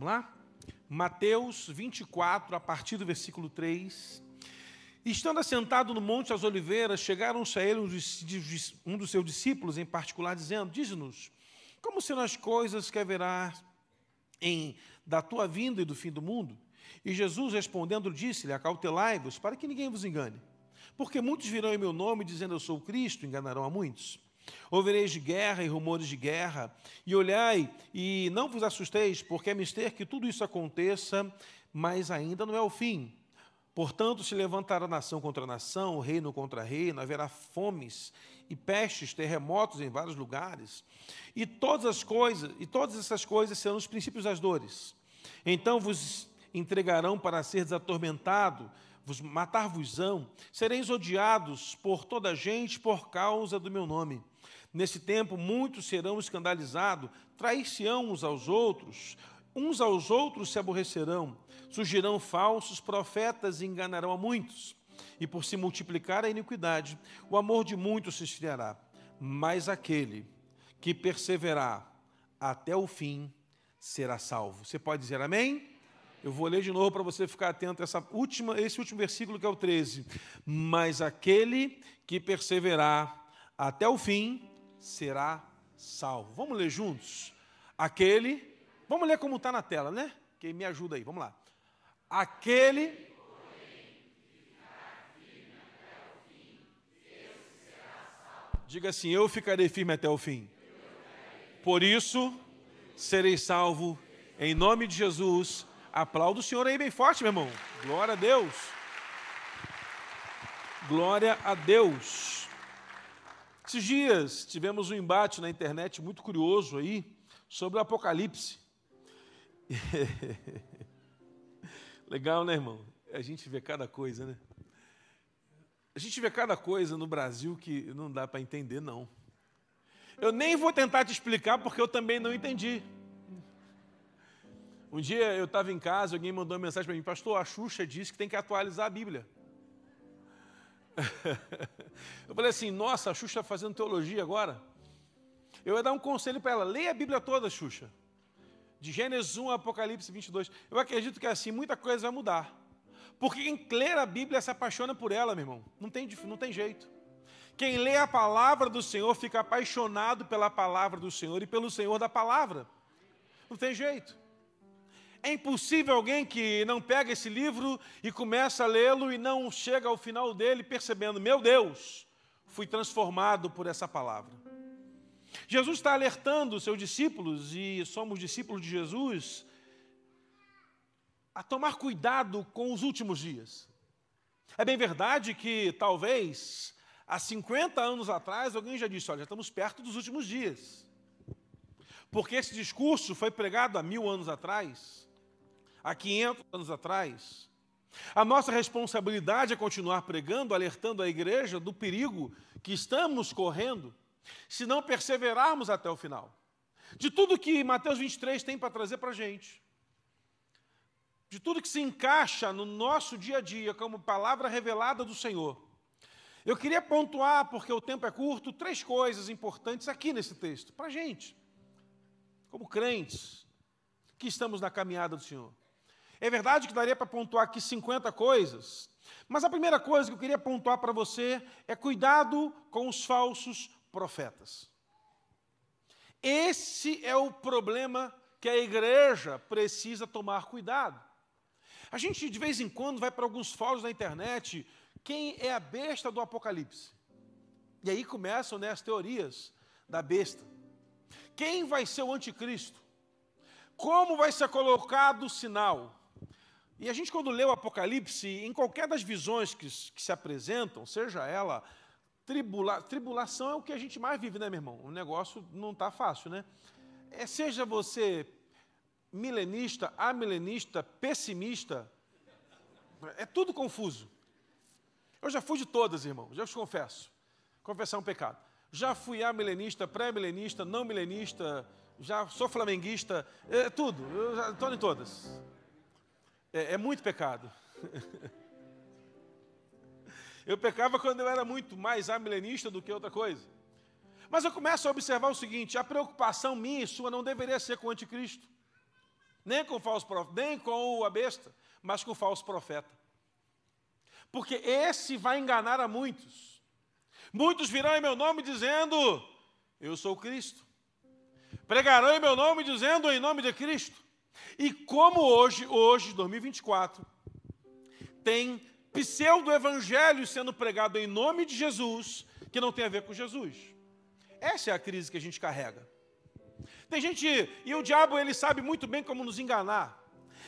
Vamos lá? Mateus 24, a partir do versículo 3. Estando assentado no Monte das Oliveiras, chegaram-se a ele um dos seus discípulos em particular, dizendo: Diz-nos, como serão as coisas que haverá em da tua vinda e do fim do mundo? E Jesus respondendo disse-lhe: Acautelai-vos, para que ninguém vos engane. Porque muitos virão em meu nome, dizendo eu sou Cristo, enganarão a muitos. Ouvireis de guerra e rumores de guerra, e olhai, e não vos assusteis, porque é mister que tudo isso aconteça, mas ainda não é o fim. Portanto, se levantará nação contra nação, reino contra reino, haverá fomes e pestes, terremotos em vários lugares. E todas as coisas, e todas essas coisas serão os princípios das dores. Então vos entregarão para ser desatormentado, vos matar-vos-ão, sereis odiados por toda a gente por causa do meu nome. Nesse tempo, muitos serão escandalizados, trair-se-ão uns aos outros, uns aos outros se aborrecerão, surgirão falsos profetas e enganarão a muitos. E por se multiplicar a iniquidade, o amor de muitos se esfriará. Mas aquele que perseverar até o fim será salvo. Você pode dizer amém? Eu vou ler de novo para você ficar atento a essa última, esse último versículo que é o 13. Mas aquele que perseverar até o fim será salvo. Vamos ler juntos? Aquele, vamos ler como está na tela, né? Quem me ajuda aí, vamos lá. Aquele. Diga assim: Eu ficarei firme até o fim. Por isso, serei salvo em nome de Jesus. Aplauda o Senhor aí bem forte, meu irmão. Glória a Deus. Glória a Deus. Esses dias tivemos um embate na internet muito curioso aí sobre o Apocalipse. Legal, né, irmão? A gente vê cada coisa, né? A gente vê cada coisa no Brasil que não dá para entender, não. Eu nem vou tentar te explicar porque eu também não entendi. Um dia eu estava em casa, alguém mandou uma mensagem para mim, pastor, a Xuxa disse que tem que atualizar a Bíblia. Eu falei assim, nossa, a Xuxa está fazendo teologia agora. Eu ia dar um conselho para ela, leia a Bíblia toda, Xuxa. De Gênesis 1 a Apocalipse 22. Eu acredito que assim, muita coisa vai mudar. Porque quem lê a Bíblia se apaixona por ela, meu irmão. Não tem, não tem jeito. Quem lê a palavra do Senhor fica apaixonado pela palavra do Senhor e pelo Senhor da palavra. Não tem jeito. É impossível alguém que não pega esse livro e começa a lê-lo e não chega ao final dele percebendo: meu Deus, fui transformado por essa palavra. Jesus está alertando seus discípulos, e somos discípulos de Jesus, a tomar cuidado com os últimos dias. É bem verdade que talvez há 50 anos atrás alguém já disse: olha, já estamos perto dos últimos dias. Porque esse discurso foi pregado há mil anos atrás há 500 anos atrás. A nossa responsabilidade é continuar pregando, alertando a igreja do perigo que estamos correndo, se não perseverarmos até o final. De tudo que Mateus 23 tem para trazer para a gente, de tudo que se encaixa no nosso dia a dia como palavra revelada do Senhor. Eu queria pontuar, porque o tempo é curto, três coisas importantes aqui nesse texto, para a gente, como crentes, que estamos na caminhada do Senhor. É verdade que daria para pontuar aqui 50 coisas, mas a primeira coisa que eu queria pontuar para você é cuidado com os falsos profetas. Esse é o problema que a igreja precisa tomar cuidado. A gente de vez em quando vai para alguns fóruns na internet, quem é a besta do Apocalipse? E aí começam né, as teorias da besta. Quem vai ser o anticristo? Como vai ser colocado o sinal? E a gente, quando lê o Apocalipse, em qualquer das visões que, que se apresentam, seja ela tribula, tribulação é o que a gente mais vive, né, meu irmão? O negócio não está fácil, né? É, seja você milenista, amilenista, pessimista, é tudo confuso. Eu já fui de todas, irmão, já te confesso. Confessar é um pecado. Já fui amilenista, pré-milenista, não milenista, já sou flamenguista, é tudo, eu estou em todas. É, é muito pecado. Eu pecava quando eu era muito mais amilenista do que outra coisa. Mas eu começo a observar o seguinte: a preocupação minha e sua não deveria ser com o anticristo. nem com o falso profeta, nem com a besta, mas com o falso profeta. Porque esse vai enganar a muitos. Muitos virão em meu nome dizendo: Eu sou Cristo. Pregarão em meu nome dizendo: Em nome de Cristo. E como hoje, hoje, 2024, tem pseudo-evangelho sendo pregado em nome de Jesus, que não tem a ver com Jesus. Essa é a crise que a gente carrega. Tem gente, e o diabo ele sabe muito bem como nos enganar.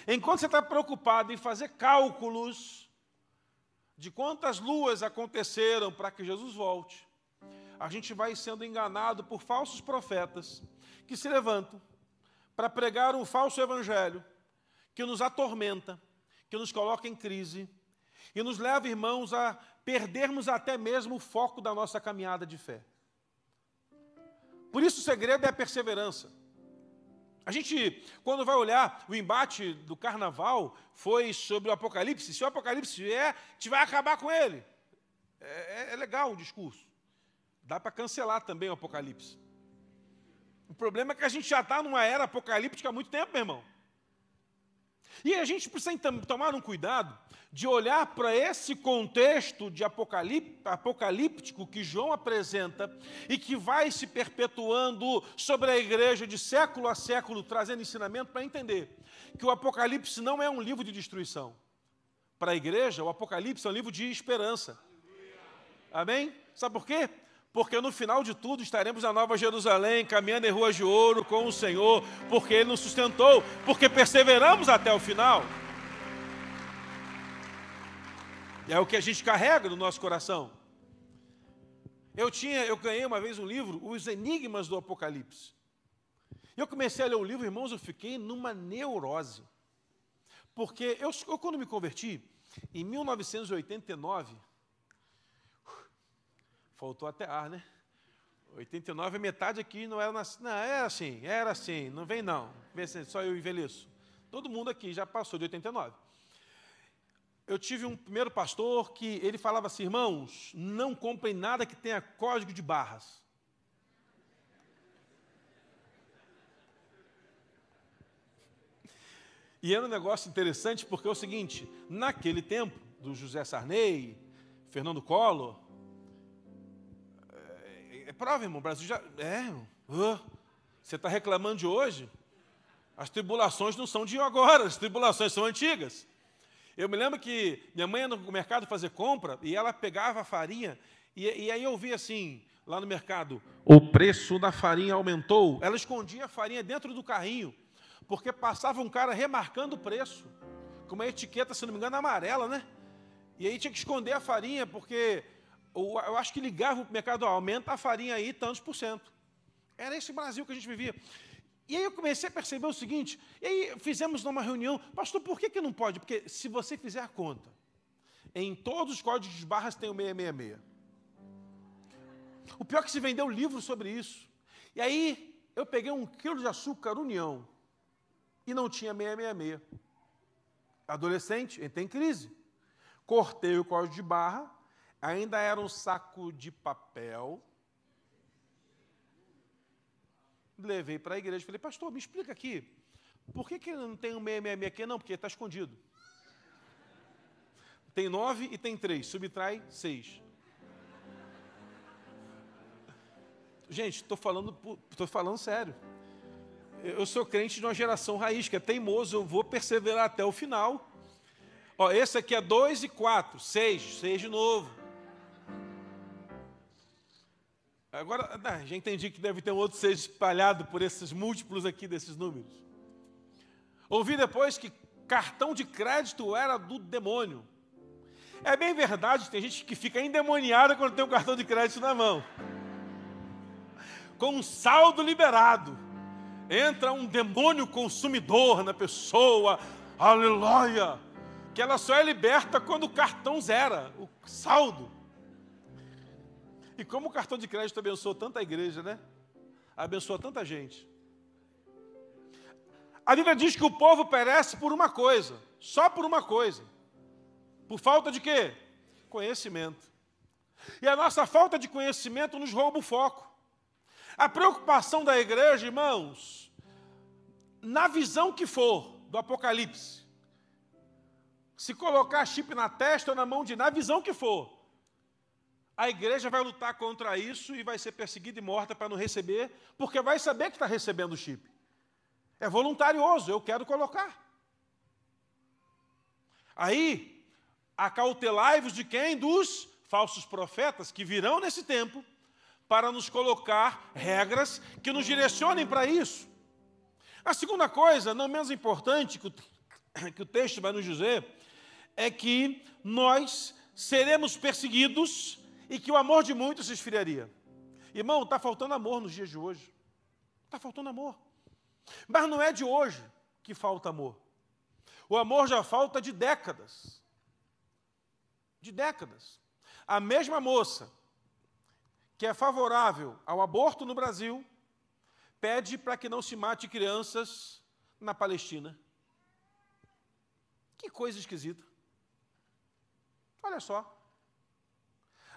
Enquanto você está preocupado em fazer cálculos de quantas luas aconteceram para que Jesus volte, a gente vai sendo enganado por falsos profetas que se levantam para pregar um falso evangelho que nos atormenta, que nos coloca em crise e nos leva, irmãos, a perdermos até mesmo o foco da nossa caminhada de fé. Por isso o segredo é a perseverança. A gente, quando vai olhar o embate do carnaval, foi sobre o Apocalipse. Se o Apocalipse vier, gente vai acabar com ele. É, é, é legal o discurso. Dá para cancelar também o Apocalipse. O problema é que a gente já está numa era apocalíptica há muito tempo, meu irmão. E a gente precisa tomar um cuidado de olhar para esse contexto de apocalíptico que João apresenta e que vai se perpetuando sobre a igreja de século a século, trazendo ensinamento para entender que o Apocalipse não é um livro de destruição. Para a igreja, o Apocalipse é um livro de esperança. Amém? Sabe por quê? Porque no final de tudo estaremos na Nova Jerusalém, caminhando em ruas de ouro com o Senhor, porque Ele nos sustentou, porque perseveramos até o final. É o que a gente carrega no nosso coração. Eu tinha, eu ganhei uma vez um livro, Os Enigmas do Apocalipse. Eu comecei a ler o livro, irmãos, eu fiquei numa neurose. Porque eu, eu quando me converti, em 1989, Faltou até ar, né? 89, metade aqui não era nascido. Não, era assim, era assim, não vem não. Vê se só eu envelheço. Todo mundo aqui já passou de 89. Eu tive um primeiro pastor que ele falava assim, irmãos, não comprem nada que tenha código de barras. E era um negócio interessante porque é o seguinte, naquele tempo, do José Sarney, Fernando Collor, é prova, irmão. O Brasil já. É, uh, você está reclamando de hoje? As tribulações não são de agora, as tribulações são antigas. Eu me lembro que minha mãe ia no mercado fazer compra e ela pegava a farinha, e, e aí eu vi assim, lá no mercado, o preço da farinha aumentou. Ela escondia a farinha dentro do carrinho, porque passava um cara remarcando o preço, com uma etiqueta, se não me engano, amarela, né? E aí tinha que esconder a farinha, porque eu acho que ligava o mercado, aumenta a farinha aí tantos por cento. Era esse Brasil que a gente vivia. E aí eu comecei a perceber o seguinte, e aí fizemos numa reunião, pastor, por que, que não pode? Porque se você fizer a conta, em todos os códigos de barras tem o 666. O pior é que se vendeu livro sobre isso. E aí eu peguei um quilo de açúcar União e não tinha 666. Adolescente, entrei em crise. Cortei o código de barra, ainda era um saco de papel. Levei para a igreja falei, pastor, me explica aqui, por que, que não tem um 666 aqui? Não, porque está escondido. Tem nove e tem três, subtrai seis. Gente, estou falando, estou falando sério. Eu sou crente de uma geração raiz, que é teimoso, eu vou perseverar até o final. Ó, esse aqui é dois e quatro, seis, seis de novo. Agora, já entendi que deve ter um outro seja espalhado por esses múltiplos aqui desses números. Ouvi depois que cartão de crédito era do demônio. É bem verdade, tem gente que fica endemoniada quando tem um cartão de crédito na mão. Com um saldo liberado. Entra um demônio consumidor na pessoa, aleluia, que ela só é liberta quando o cartão zera, o saldo. E como o cartão de crédito abençoou tanta igreja, né? Abençoou tanta gente. A Bíblia diz que o povo perece por uma coisa, só por uma coisa. Por falta de quê? Conhecimento. E a nossa falta de conhecimento nos rouba o foco. A preocupação da igreja, irmãos, na visão que for do Apocalipse, se colocar chip na testa ou na mão de na visão que for, a igreja vai lutar contra isso e vai ser perseguida e morta para não receber, porque vai saber que está recebendo o chip. É voluntarioso, eu quero colocar. Aí, acautelai-vos de quem? Dos falsos profetas que virão nesse tempo para nos colocar regras que nos direcionem para isso. A segunda coisa, não menos importante, que o, que o texto vai nos dizer, é que nós seremos perseguidos e que o amor de muitos se esfriaria. Irmão, está faltando amor nos dias de hoje. Está faltando amor. Mas não é de hoje que falta amor. O amor já falta de décadas. De décadas. A mesma moça que é favorável ao aborto no Brasil pede para que não se mate crianças na Palestina. Que coisa esquisita. Olha só.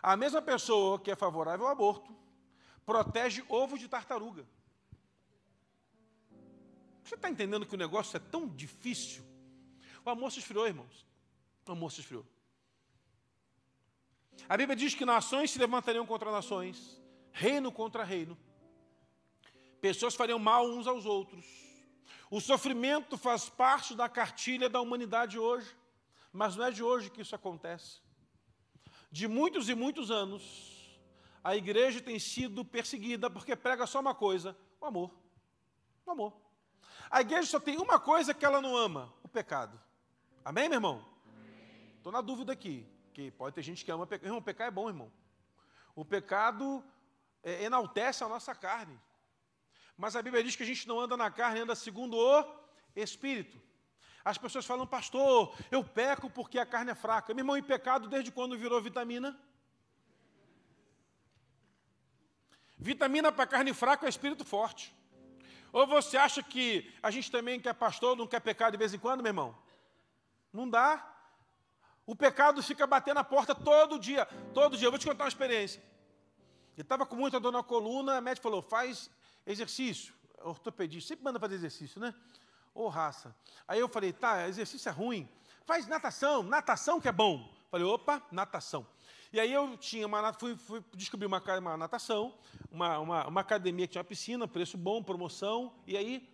A mesma pessoa que é favorável ao aborto protege ovo de tartaruga. Você está entendendo que o negócio é tão difícil? O amor se esfriou, irmãos. O amor se esfriou. A Bíblia diz que nações se levantariam contra nações, reino contra reino. Pessoas fariam mal uns aos outros. O sofrimento faz parte da cartilha da humanidade hoje, mas não é de hoje que isso acontece. De muitos e muitos anos, a igreja tem sido perseguida porque prega só uma coisa: o amor. O amor. A igreja só tem uma coisa que ela não ama: o pecado. Amém, meu irmão? Estou na dúvida aqui, que pode ter gente que ama pecado. Irmão, pecar é bom, irmão. O pecado é, enaltece a nossa carne. Mas a Bíblia diz que a gente não anda na carne, anda segundo o Espírito. As pessoas falam, pastor, eu peco porque a carne é fraca. Meu irmão, e pecado desde quando virou vitamina? Vitamina para carne fraca é espírito forte. Ou você acha que a gente também quer pastor, não quer pecar de vez em quando, meu irmão? Não dá. O pecado fica batendo na porta todo dia. Todo dia. Eu vou te contar uma experiência. Eu estava com muita dor na coluna, a médica falou, faz exercício. Ortopedista, sempre manda fazer exercício, né? Ô oh, raça. Aí eu falei, tá, exercício é ruim. Faz natação, natação que é bom. Falei, opa, natação. E aí eu tinha uma, fui, fui descobrir uma, uma natação, uma, uma, uma, academia que tinha uma piscina, preço bom, promoção, e aí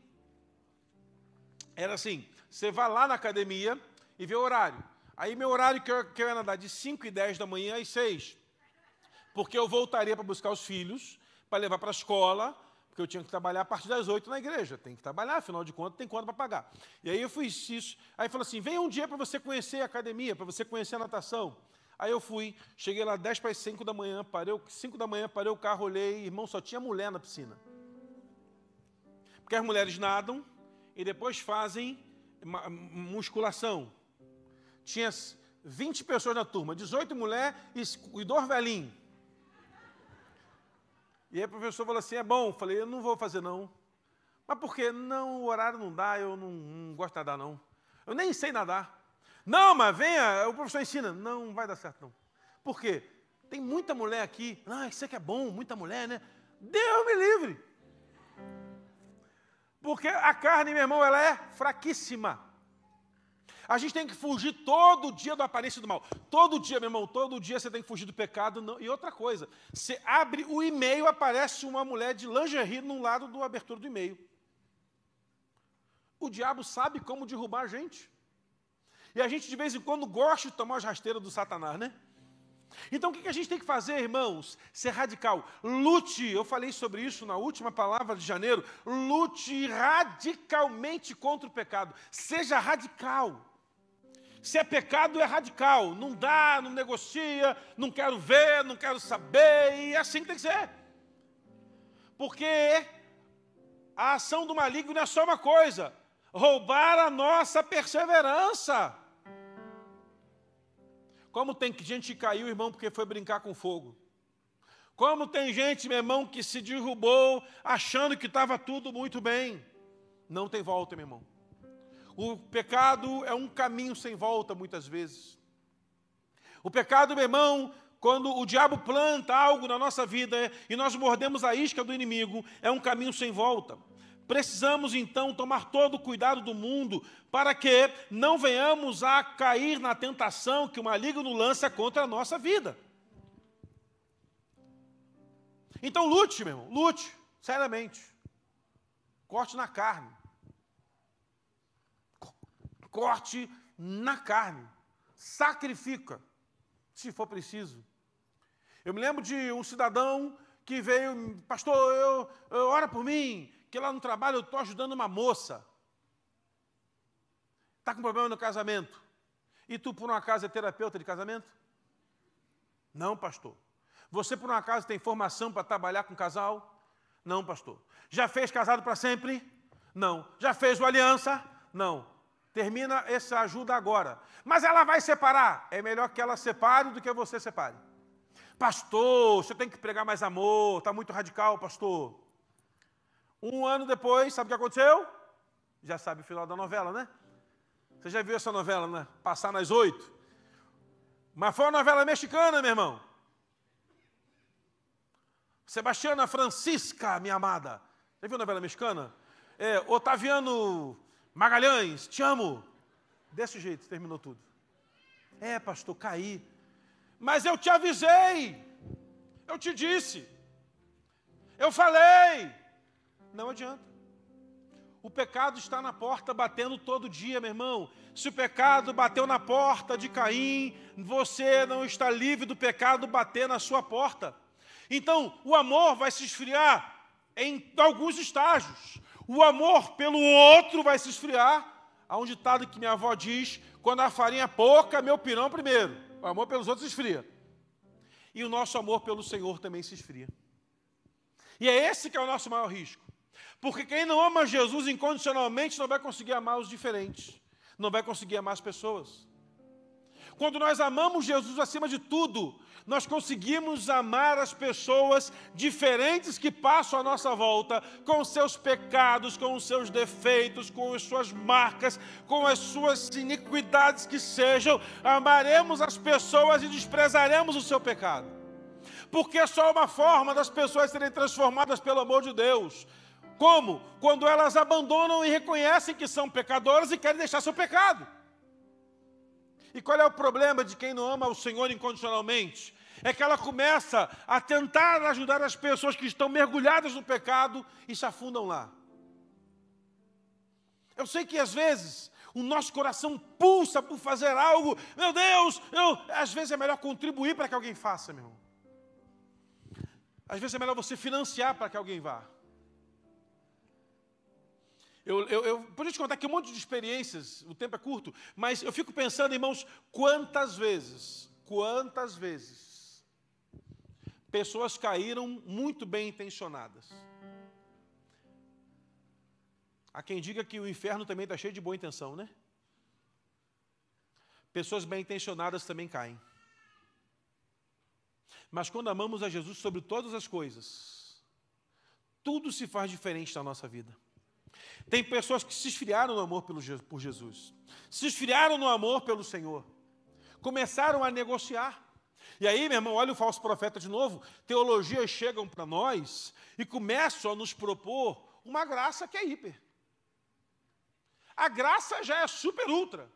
era assim, você vai lá na academia, e ver o horário. Aí meu horário que eu, que eu ia nadar de 5 e 10 da manhã às 6. Porque eu voltaria para buscar os filhos, para levar para a escola, porque eu tinha que trabalhar a partir das 8 na igreja. Tem que trabalhar, afinal de contas, tem conta para pagar. E aí eu fiz isso. Aí falou assim: vem um dia para você conhecer a academia, para você conhecer a natação. Aí eu fui, cheguei lá 10 para as 5 da manhã, parei, 5 da manhã, parei o carro, olhei, irmão, só tinha mulher na piscina. Porque as mulheres nadam e depois fazem musculação. Tinha 20 pessoas na turma, 18 mulheres e dois velhinhos. E aí o professor falou assim: é bom. Eu falei: eu não vou fazer não. Mas por quê? Não, o horário não dá, eu não, não gosto de nadar não. Eu nem sei nadar. Não, mas venha, o professor ensina. Não, não vai dar certo não. Por quê? Tem muita mulher aqui. Ah, isso aqui é bom, muita mulher, né? Deus me livre. Porque a carne, meu irmão, ela é fraquíssima. A gente tem que fugir todo dia da aparência do mal. Todo dia, meu irmão, todo dia você tem que fugir do pecado. Não. E outra coisa, você abre o e-mail, aparece uma mulher de lingerie no lado da abertura do e-mail. O diabo sabe como derrubar a gente. E a gente, de vez em quando, gosta de tomar as rasteiras do Satanás, né? Então, o que a gente tem que fazer, irmãos? Ser radical. Lute, eu falei sobre isso na última palavra de janeiro. Lute radicalmente contra o pecado. Seja radical. Se é pecado, é radical. Não dá, não negocia, não quero ver, não quero saber, e é assim que tem que ser. Porque a ação do maligno é só uma coisa: roubar a nossa perseverança. Como tem gente que caiu, irmão, porque foi brincar com fogo. Como tem gente, meu irmão, que se derrubou achando que estava tudo muito bem. Não tem volta, meu irmão. O pecado é um caminho sem volta, muitas vezes. O pecado, meu irmão, quando o diabo planta algo na nossa vida e nós mordemos a isca do inimigo, é um caminho sem volta. Precisamos então tomar todo o cuidado do mundo para que não venhamos a cair na tentação que o maligno lança contra a nossa vida. Então lute, meu irmão, lute, seriamente. Corte na carne. Corte na carne. Sacrifica, se for preciso. Eu me lembro de um cidadão que veio, pastor, eu, eu ora por mim, que lá no trabalho eu estou ajudando uma moça. Está com problema no casamento. E tu, por um acaso, é terapeuta de casamento? Não, pastor. Você, por um acaso, tem formação para trabalhar com casal? Não, pastor. Já fez casado para sempre? Não. Já fez o aliança? Não. Termina essa ajuda agora. Mas ela vai separar. É melhor que ela separe do que você separe. Pastor, você tem que pregar mais amor, está muito radical, pastor. Um ano depois, sabe o que aconteceu? Já sabe o final da novela, né? Você já viu essa novela, né? Passar nas oito. Mas foi uma novela mexicana, meu irmão. Sebastiana Francisca, minha amada. Já viu a novela mexicana? É, Otaviano Magalhães, te amo. Desse jeito, terminou tudo. É, pastor, caí. Mas eu te avisei, eu te disse, eu falei. Não adianta. O pecado está na porta batendo todo dia, meu irmão. Se o pecado bateu na porta de Caim, você não está livre do pecado bater na sua porta. Então, o amor vai se esfriar em alguns estágios. O amor pelo outro vai se esfriar. Há um ditado que minha avó diz: quando a farinha é pouca, meu pirão primeiro. O amor pelos outros esfria. E o nosso amor pelo Senhor também se esfria. E é esse que é o nosso maior risco. Porque quem não ama Jesus incondicionalmente não vai conseguir amar os diferentes. Não vai conseguir amar as pessoas. Quando nós amamos Jesus acima de tudo, nós conseguimos amar as pessoas diferentes que passam à nossa volta, com seus pecados, com os seus defeitos, com as suas marcas, com as suas iniquidades que sejam. Amaremos as pessoas e desprezaremos o seu pecado. Porque é só uma forma das pessoas serem transformadas pelo amor de Deus. Como? Quando elas abandonam e reconhecem que são pecadoras e querem deixar seu pecado. E qual é o problema de quem não ama o Senhor incondicionalmente? É que ela começa a tentar ajudar as pessoas que estão mergulhadas no pecado e se afundam lá. Eu sei que às vezes o nosso coração pulsa por fazer algo, meu Deus, eu, às vezes é melhor contribuir para que alguém faça, meu irmão. Às vezes é melhor você financiar para que alguém vá. Eu, eu, eu podia te contar aqui um monte de experiências, o tempo é curto, mas eu fico pensando, irmãos, quantas vezes, quantas vezes, pessoas caíram muito bem intencionadas. Há quem diga que o inferno também está cheio de boa intenção, né? Pessoas bem intencionadas também caem. Mas quando amamos a Jesus sobre todas as coisas, tudo se faz diferente na nossa vida. Tem pessoas que se esfriaram no amor por Jesus, se esfriaram no amor pelo Senhor, começaram a negociar. E aí, meu irmão, olha o falso profeta de novo. Teologias chegam para nós e começam a nos propor uma graça que é hiper. A graça já é super ultra.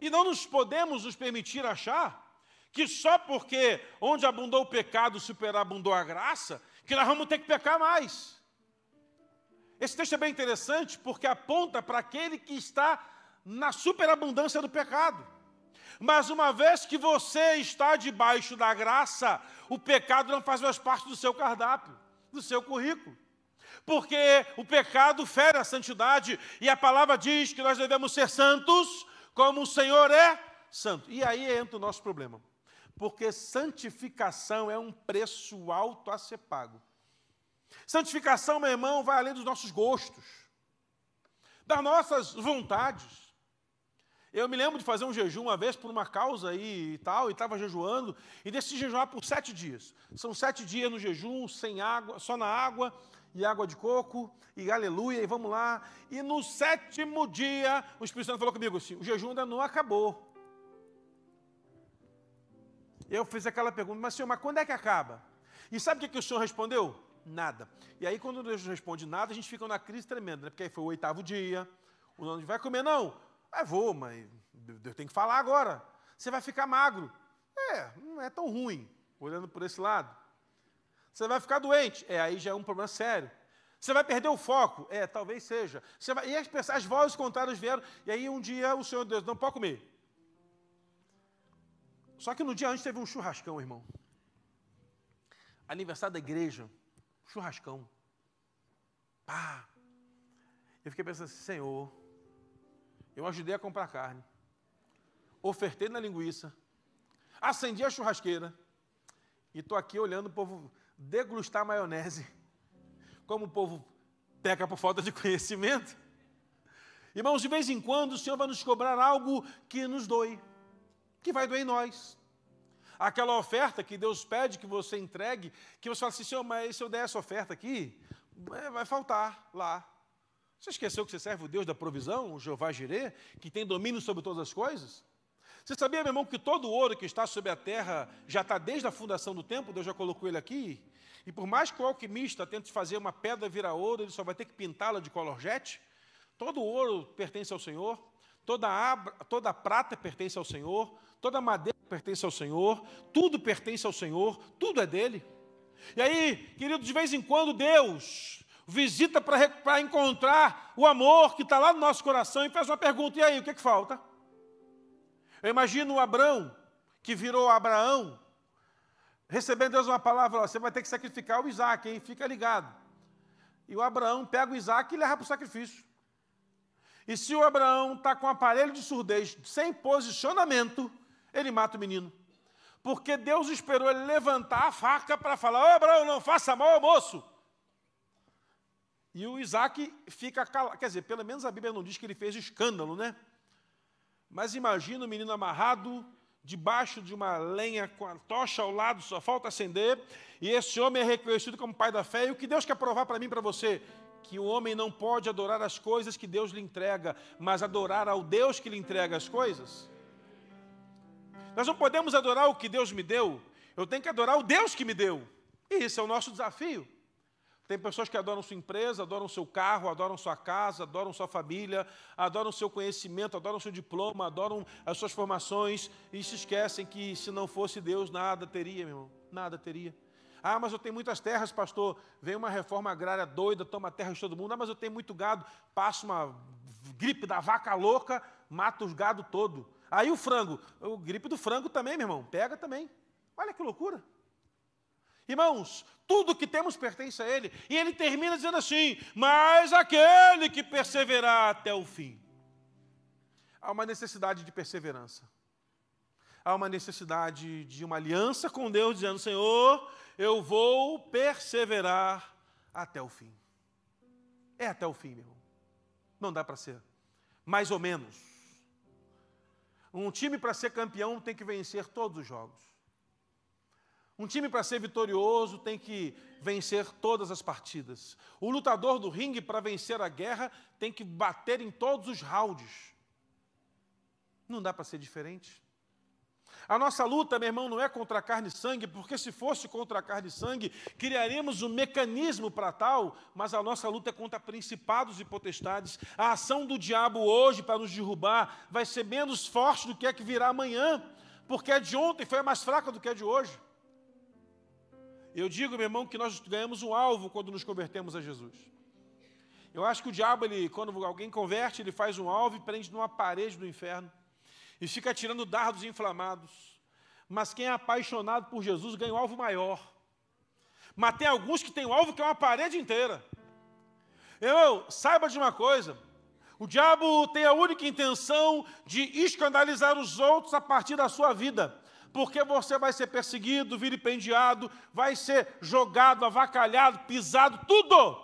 E não nos podemos nos permitir achar que só porque onde abundou o pecado superabundou a graça, que nós vamos ter que pecar mais. Esse texto é bem interessante porque aponta para aquele que está na superabundância do pecado. Mas uma vez que você está debaixo da graça, o pecado não faz mais parte do seu cardápio, do seu currículo. Porque o pecado fere a santidade e a palavra diz que nós devemos ser santos como o Senhor é santo. E aí entra o nosso problema. Porque santificação é um preço alto a ser pago. Santificação, meu irmão, vai além dos nossos gostos, das nossas vontades. Eu me lembro de fazer um jejum uma vez por uma causa e tal, e estava jejuando, e decidi jejuar por sete dias. São sete dias no jejum, sem água, só na água, e água de coco, e aleluia, e vamos lá. E no sétimo dia, o Espírito Santo falou comigo assim: o jejum ainda não acabou. Eu fiz aquela pergunta, mas senhor, mas quando é que acaba? E sabe o que, que o senhor respondeu? Nada. E aí, quando Deus responde nada, a gente fica numa crise tremenda, né? Porque aí foi o oitavo dia, o nome vai comer, não. É, vou, mas Deus tem que falar agora. Você vai ficar magro. É, não é tão ruim, olhando por esse lado. Você vai ficar doente. É, aí já é um problema sério. Você vai perder o foco? É, talvez seja. Você vai... E as, pessoas, as vozes contrárias vieram, e aí um dia o Senhor Deus, não pode comer. Só que no dia antes teve um churrascão, irmão. Aniversário da igreja, churrascão. Pá. Eu fiquei pensando assim, Senhor, eu ajudei a comprar carne, ofertei na linguiça, acendi a churrasqueira e estou aqui olhando o povo degustar maionese, como o povo peca por falta de conhecimento. Irmãos, de vez em quando o Senhor vai nos cobrar algo que nos doe, que vai doer em nós. Aquela oferta que Deus pede que você entregue, que você fala assim, Senhor, mas se eu der essa oferta aqui, é, vai faltar lá. Você esqueceu que você serve o Deus da provisão, o Jeová Jirê, que tem domínio sobre todas as coisas? Você sabia, meu irmão, que todo ouro que está sobre a terra já está desde a fundação do tempo, Deus já colocou ele aqui? E por mais que o alquimista tente fazer uma pedra virar ouro, ele só vai ter que pintá-la de colorjete. Todo o ouro pertence ao Senhor, toda toda prata pertence ao Senhor, toda madeira pertence ao Senhor, tudo pertence ao Senhor, tudo é dele. E aí, querido, de vez em quando Deus visita para encontrar o amor que está lá no nosso coração e faz uma pergunta: e aí, o que, é que falta? Eu imagino o Abraão, que virou Abraão, recebendo Deus uma palavra: você vai ter que sacrificar o Isaac, hein? fica ligado. E o Abraão pega o Isaac e leva para o sacrifício. E se o Abraão está com um aparelho de surdez, sem posicionamento, ele mata o menino. Porque Deus esperou ele levantar a faca para falar: Ô Abraão, não faça mal ao moço. E o Isaac fica calado. Quer dizer, pelo menos a Bíblia não diz que ele fez escândalo, né? Mas imagina o menino amarrado debaixo de uma lenha com a tocha ao lado, só falta acender, e esse homem é reconhecido como pai da fé. E o que Deus quer provar para mim para você? Que o homem não pode adorar as coisas que Deus lhe entrega, mas adorar ao Deus que lhe entrega as coisas. Nós não podemos adorar o que Deus me deu, eu tenho que adorar o Deus que me deu. E esse é o nosso desafio. Tem pessoas que adoram sua empresa, adoram seu carro, adoram sua casa, adoram sua família, adoram seu conhecimento, adoram seu diploma, adoram as suas formações e se esquecem que se não fosse Deus, nada teria, meu irmão, nada teria. Ah, mas eu tenho muitas terras, pastor. Vem uma reforma agrária doida, toma terra de todo mundo. Ah, mas eu tenho muito gado. Passa uma gripe da vaca louca, mata os gado todo. Aí o frango, o gripe do frango também, meu irmão, pega também. Olha que loucura. Irmãos, tudo que temos pertence a Ele. E Ele termina dizendo assim: Mas aquele que perseverar até o fim. Há uma necessidade de perseverança. Há uma necessidade de uma aliança com Deus, dizendo: Senhor, eu vou perseverar até o fim. É até o fim, meu irmão. Não dá para ser. Mais ou menos. Um time para ser campeão tem que vencer todos os jogos. Um time para ser vitorioso tem que vencer todas as partidas. O lutador do ringue, para vencer a guerra, tem que bater em todos os rounds. Não dá para ser diferente. A nossa luta, meu irmão, não é contra a carne e sangue, porque se fosse contra a carne e sangue, criaríamos um mecanismo para tal, mas a nossa luta é contra principados e potestades. A ação do diabo hoje para nos derrubar vai ser menos forte do que a que virá amanhã, porque a de ontem foi mais fraca do que a de hoje. Eu digo, meu irmão, que nós ganhamos um alvo quando nos convertemos a Jesus. Eu acho que o diabo, ele, quando alguém converte, ele faz um alvo e prende numa parede do inferno e fica tirando dardos inflamados. Mas quem é apaixonado por Jesus ganha um alvo maior. Mas tem alguns que têm um alvo que é uma parede inteira. Irmão, saiba de uma coisa: o diabo tem a única intenção de escandalizar os outros a partir da sua vida porque você vai ser perseguido, vilipendiado, vai ser jogado, avacalhado, pisado, tudo.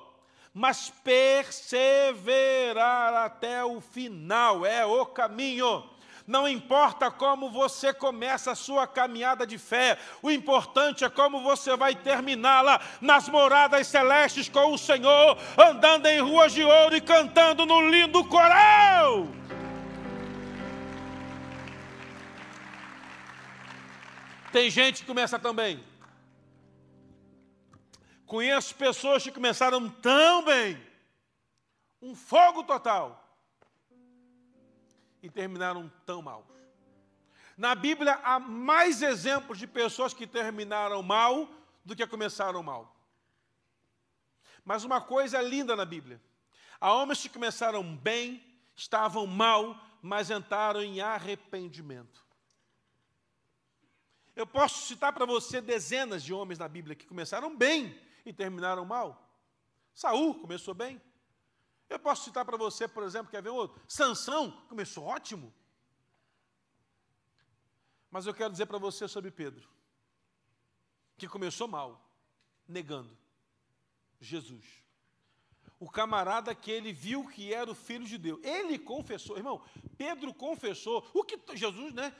Mas perseverar até o final é o caminho. Não importa como você começa a sua caminhada de fé, o importante é como você vai terminá-la nas moradas celestes com o Senhor, andando em ruas de ouro e cantando no lindo coral. Tem gente que começa também. Conheço pessoas que começaram tão bem, um fogo total, e terminaram tão mal. Na Bíblia há mais exemplos de pessoas que terminaram mal do que começaram mal. Mas uma coisa é linda na Bíblia: há homens que começaram bem, estavam mal, mas entraram em arrependimento. Eu posso citar para você dezenas de homens na Bíblia que começaram bem e terminaram mal. Saul começou bem. Eu posso citar para você, por exemplo, quer ver outro? Sansão começou ótimo. Mas eu quero dizer para você sobre Pedro, que começou mal, negando Jesus. O camarada que ele viu que era o filho de Deus. Ele confessou, irmão, Pedro confessou. O que Jesus, né?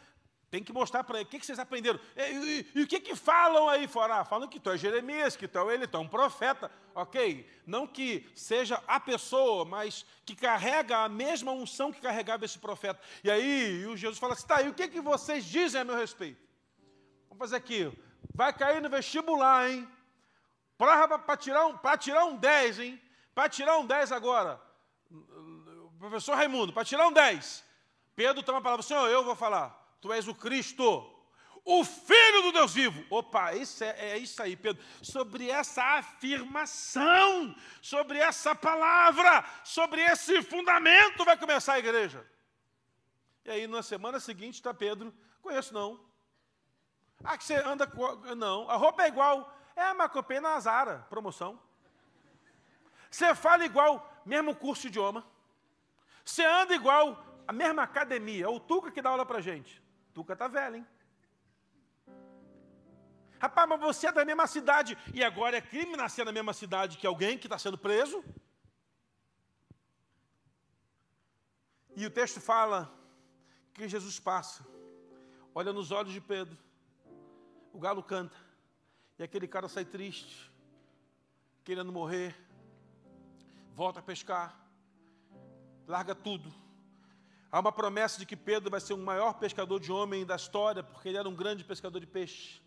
Tem que mostrar para ele. O que, que vocês aprenderam? E, e, e, o que, que falam aí fora? Ah, falam que tu é Jeremias, que tu é ele, tu é um profeta. Ok. Não que seja a pessoa, mas que carrega a mesma unção que carregava esse profeta. E aí o Jesus fala assim: tá, e o que, que vocês dizem a meu respeito? Vamos fazer aqui. Vai cair no vestibular, hein? Para tirar, um, tirar um 10, hein? Para tirar um 10 agora. Professor Raimundo, para tirar um 10. Pedro toma a palavra, Senhor, eu vou falar. Tu és o Cristo, o Filho do Deus vivo. Opa, isso é, é, isso aí, Pedro. Sobre essa afirmação, sobre essa palavra, sobre esse fundamento vai começar a igreja. E aí, na semana seguinte, está Pedro. Conheço não. Ah, que você anda com. Não, a roupa é igual. É, mas comprei na Zara, promoção. Você fala igual, mesmo curso de idioma. Você anda igual, a mesma academia. É o Tuca que dá aula para gente. Tuca está velho, hein? Rapaz, mas você é da mesma cidade. E agora é crime nascer na mesma cidade que alguém que está sendo preso? E o texto fala que Jesus passa, olha nos olhos de Pedro, o galo canta, e aquele cara sai triste, querendo morrer, volta a pescar, larga tudo, Há uma promessa de que Pedro vai ser o maior pescador de homem da história, porque ele era um grande pescador de peixe.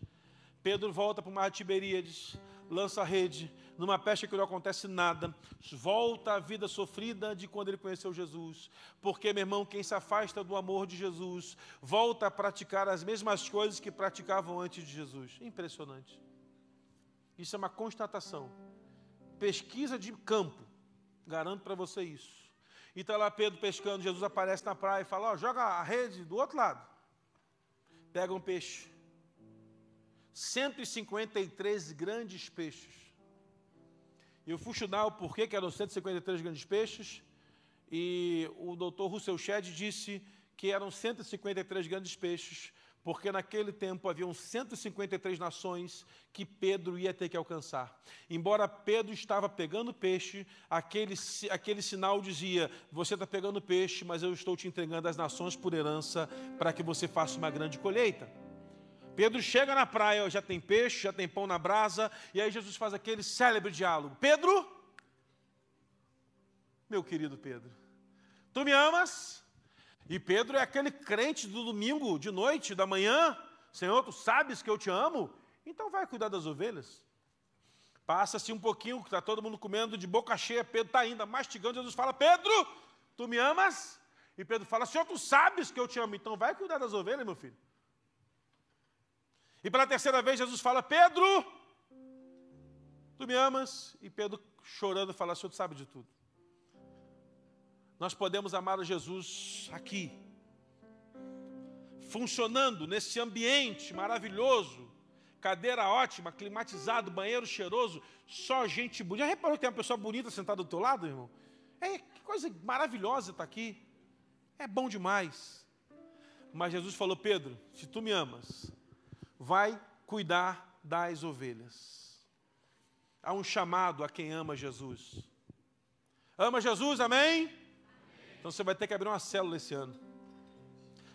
Pedro volta para o mar de Tiberíades, lança a rede, numa pesca que não acontece nada, volta à vida sofrida de quando ele conheceu Jesus. Porque, meu irmão, quem se afasta do amor de Jesus, volta a praticar as mesmas coisas que praticavam antes de Jesus. Impressionante. Isso é uma constatação. Pesquisa de campo, garanto para você isso. E está lá Pedro pescando, Jesus aparece na praia e fala, ó, joga a rede do outro lado. Pega um peixe. 153 grandes peixes. E eu fui estudar o porquê que eram 153 grandes peixes, e o doutor Russell Shedd disse que eram 153 grandes peixes, porque naquele tempo haviam 153 nações que Pedro ia ter que alcançar. Embora Pedro estava pegando peixe, aquele, aquele sinal dizia: Você está pegando peixe, mas eu estou te entregando as nações por herança para que você faça uma grande colheita. Pedro chega na praia, já tem peixe, já tem pão na brasa, e aí Jesus faz aquele célebre diálogo: Pedro, meu querido Pedro, tu me amas? E Pedro é aquele crente do domingo, de noite, da manhã. Senhor, tu sabes que eu te amo? Então vai cuidar das ovelhas. Passa-se um pouquinho, que está todo mundo comendo de boca cheia, Pedro está ainda mastigando. Jesus fala: Pedro, tu me amas? E Pedro fala: Senhor, tu sabes que eu te amo, então vai cuidar das ovelhas, meu filho. E pela terceira vez, Jesus fala: Pedro, tu me amas? E Pedro, chorando, fala: Senhor, tu sabe de tudo nós podemos amar a Jesus aqui, funcionando nesse ambiente maravilhoso, cadeira ótima, climatizado, banheiro cheiroso, só gente bonita. Já reparou que tem uma pessoa bonita sentada do teu lado, irmão? É, que coisa maravilhosa estar aqui. É bom demais. Mas Jesus falou, Pedro, se tu me amas, vai cuidar das ovelhas. Há um chamado a quem ama Jesus. Ama Jesus, amém? Então você vai ter que abrir uma célula esse ano.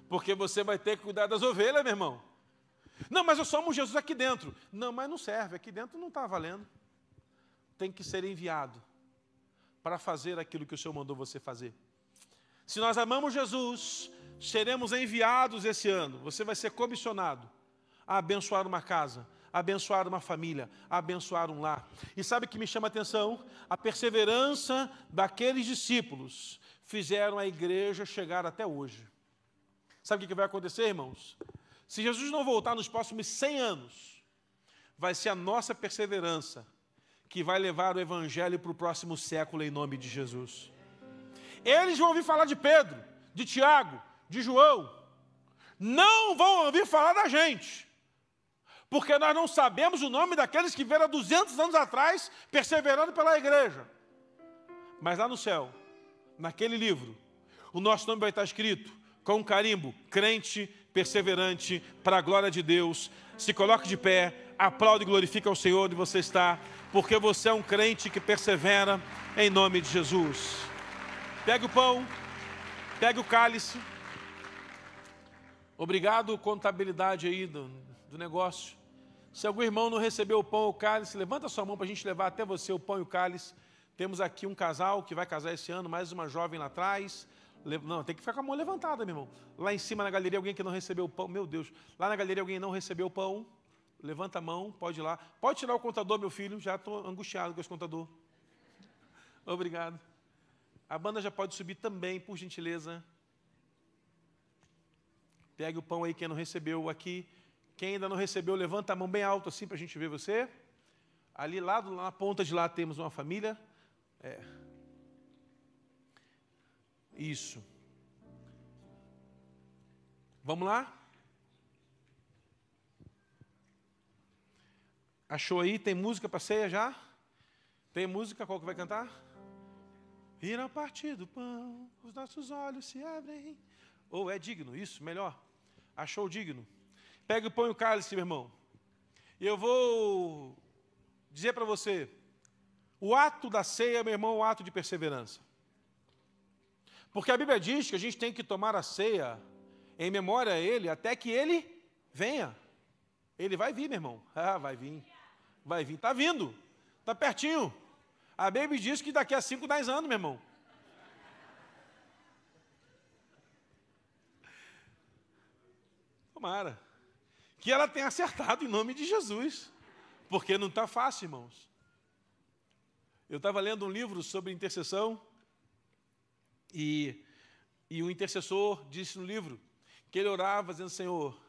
Porque você vai ter que cuidar das ovelhas, meu irmão. Não, mas eu só amo Jesus aqui dentro. Não, mas não serve, aqui dentro não está valendo. Tem que ser enviado para fazer aquilo que o Senhor mandou você fazer. Se nós amamos Jesus, seremos enviados esse ano. Você vai ser comissionado a abençoar uma casa, abençoar uma família, abençoar um lar. E sabe o que me chama a atenção? A perseverança daqueles discípulos fizeram a igreja chegar até hoje. Sabe o que vai acontecer, irmãos? Se Jesus não voltar nos próximos 100 anos, vai ser a nossa perseverança que vai levar o evangelho para o próximo século em nome de Jesus. Eles vão ouvir falar de Pedro, de Tiago, de João, não vão ouvir falar da gente, porque nós não sabemos o nome daqueles que vieram há 200 anos atrás perseverando pela igreja. Mas lá no céu, naquele livro, o nosso nome vai estar escrito com um carimbo, crente perseverante para a glória de Deus. Se coloque de pé, aplaude e glorifica ao Senhor onde você está, porque você é um crente que persevera em nome de Jesus. Pegue o pão, pegue o cálice. Obrigado, contabilidade aí do, do negócio. Se algum irmão não recebeu o pão ou o cálice, levanta sua mão para a gente levar até você o pão e o cálice. Temos aqui um casal que vai casar esse ano, mais uma jovem lá atrás. Não, tem que ficar com a mão levantada, meu irmão. Lá em cima na galeria, alguém que não recebeu o pão. Meu Deus, lá na galeria, alguém não recebeu o pão. Levanta a mão, pode ir lá. Pode tirar o contador, meu filho. Já estou angustiado com esse contador. Obrigado. A banda já pode subir também, por gentileza. Pegue o pão aí, quem não recebeu aqui. Quem ainda não recebeu, levanta a mão bem alto assim para a gente ver você. Ali lá, na ponta de lá temos uma família. É. Isso. Vamos lá? Achou aí? Tem música para ceia já? Tem música? Qual que vai cantar? Ir a partir do pão, os nossos olhos se abrem. Ou oh, é digno, isso, melhor achou digno. Pega e o cálice, meu irmão. E eu vou dizer para você: o ato da ceia, meu irmão, é um ato de perseverança. Porque a Bíblia diz que a gente tem que tomar a ceia em memória a Ele até que Ele venha. Ele vai vir, meu irmão. Ah, vai vir. Vai vir. Está vindo. Está pertinho. A Bíblia diz que daqui a 5, 10 anos, meu irmão. Tomara. Que ela tenha acertado em nome de Jesus. Porque não está fácil, irmãos. Eu estava lendo um livro sobre intercessão e, e o intercessor disse no livro que ele orava dizendo, Senhor,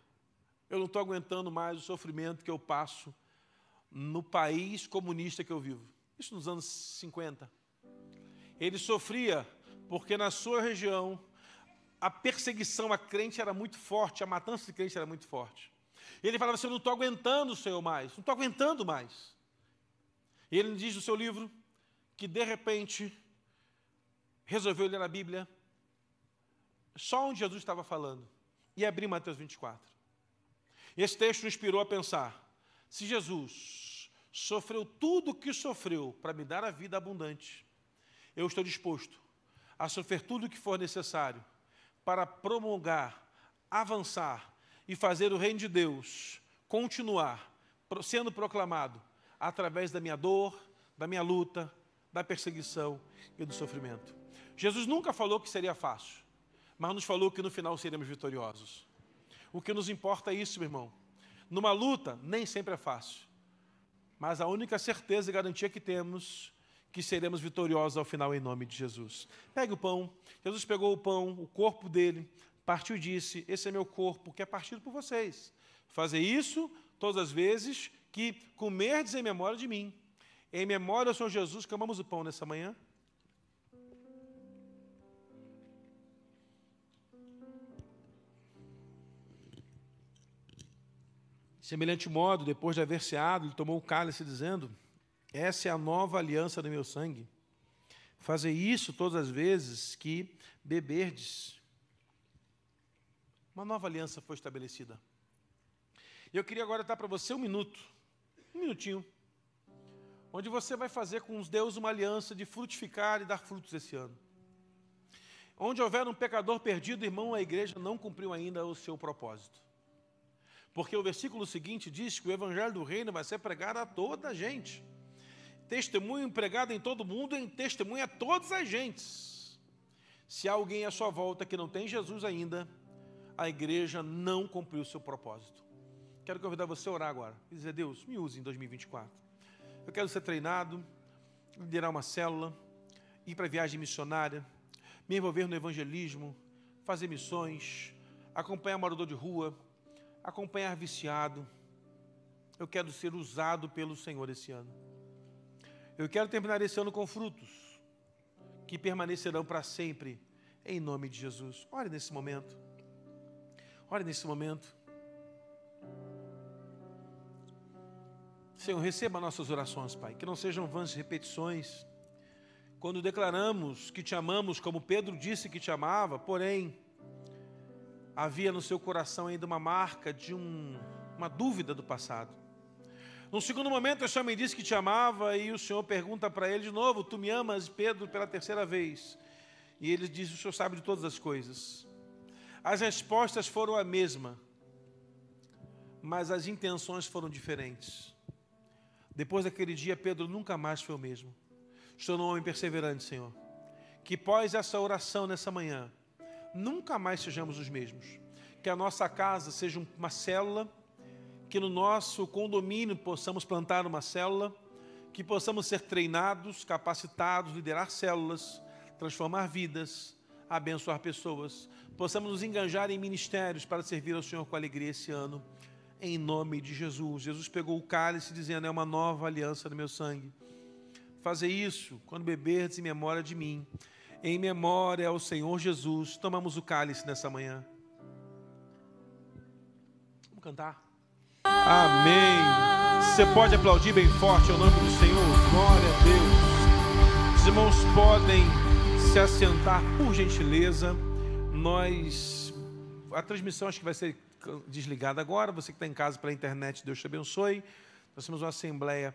eu não estou aguentando mais o sofrimento que eu passo no país comunista que eu vivo. Isso nos anos 50. Ele sofria porque na sua região a perseguição a crente era muito forte, a matança de crente era muito forte. Ele falava assim: Eu não estou aguentando, Senhor, mais, não estou aguentando mais. E ele diz no seu livro que, de repente, resolveu ler a Bíblia só onde Jesus estava falando e abrir Mateus 24. E esse texto inspirou a pensar: se Jesus sofreu tudo o que sofreu para me dar a vida abundante, eu estou disposto a sofrer tudo o que for necessário para promulgar, avançar e fazer o reino de Deus continuar sendo proclamado através da minha dor, da minha luta, da perseguição e do sofrimento. Jesus nunca falou que seria fácil, mas nos falou que no final seremos vitoriosos. O que nos importa é isso, meu irmão. Numa luta, nem sempre é fácil, mas a única certeza e garantia que temos que seremos vitoriosos ao final em nome de Jesus. Pegue o pão. Jesus pegou o pão, o corpo dele, partiu e disse: Esse é meu corpo, que é partido por vocês. Fazer isso todas as vezes que comerdes em memória de mim. Em memória ao Senhor Jesus, que amamos o pão nessa manhã. Semelhante modo, depois de haver ceado, ele tomou o cálice, dizendo: essa é a nova aliança do meu sangue. Fazer isso todas as vezes que beberdes. Uma nova aliança foi estabelecida. Eu queria agora dar para você um minuto, um minutinho, onde você vai fazer com os Deus uma aliança de frutificar e dar frutos esse ano. Onde houver um pecador perdido, irmão, a igreja não cumpriu ainda o seu propósito. Porque o versículo seguinte diz que o evangelho do reino vai ser pregado a toda a gente testemunho empregado em todo mundo, em testemunho a todas as gentes. Se há alguém à sua volta que não tem Jesus ainda, a igreja não cumpriu o seu propósito. Quero convidar você a orar agora e dizer: Deus, me use em 2024. Eu quero ser treinado, liderar uma célula, ir para viagem missionária, me envolver no evangelismo, fazer missões, acompanhar morador de rua, acompanhar viciado. Eu quero ser usado pelo Senhor esse ano. Eu quero terminar esse ano com frutos que permanecerão para sempre, em nome de Jesus. Ore nesse momento. Ore nesse momento. Senhor, receba nossas orações, Pai, que não sejam vãs repetições. Quando declaramos que te amamos, como Pedro disse que te amava, porém, havia no seu coração ainda uma marca de um, uma dúvida do passado. No segundo momento, Senhor me disse que te amava, e o Senhor pergunta para ele de novo: Tu me amas, Pedro, pela terceira vez? E ele diz: O Senhor sabe de todas as coisas. As respostas foram a mesma, mas as intenções foram diferentes. Depois daquele dia, Pedro nunca mais foi o mesmo. Estou um homem perseverante, Senhor. Que pós essa oração nessa manhã, nunca mais sejamos os mesmos. Que a nossa casa seja uma célula, que no nosso condomínio possamos plantar uma célula, que possamos ser treinados, capacitados, liderar células, transformar vidas, abençoar pessoas. Possamos nos enganjar em ministérios para servir ao Senhor com alegria esse ano em nome de Jesus. Jesus pegou o cálice dizendo: É uma nova aliança no meu sangue. Fazer isso quando beberdes em memória de mim. Em memória ao Senhor Jesus. Tomamos o cálice nessa manhã. Vamos cantar. Amém. Você pode aplaudir bem forte ao nome do Senhor. Glória a Deus. Os irmãos podem se assentar, por gentileza. Nós. A transmissão acho que vai ser desligada agora. Você que está em casa pela internet, Deus te abençoe. Nós temos uma assembleia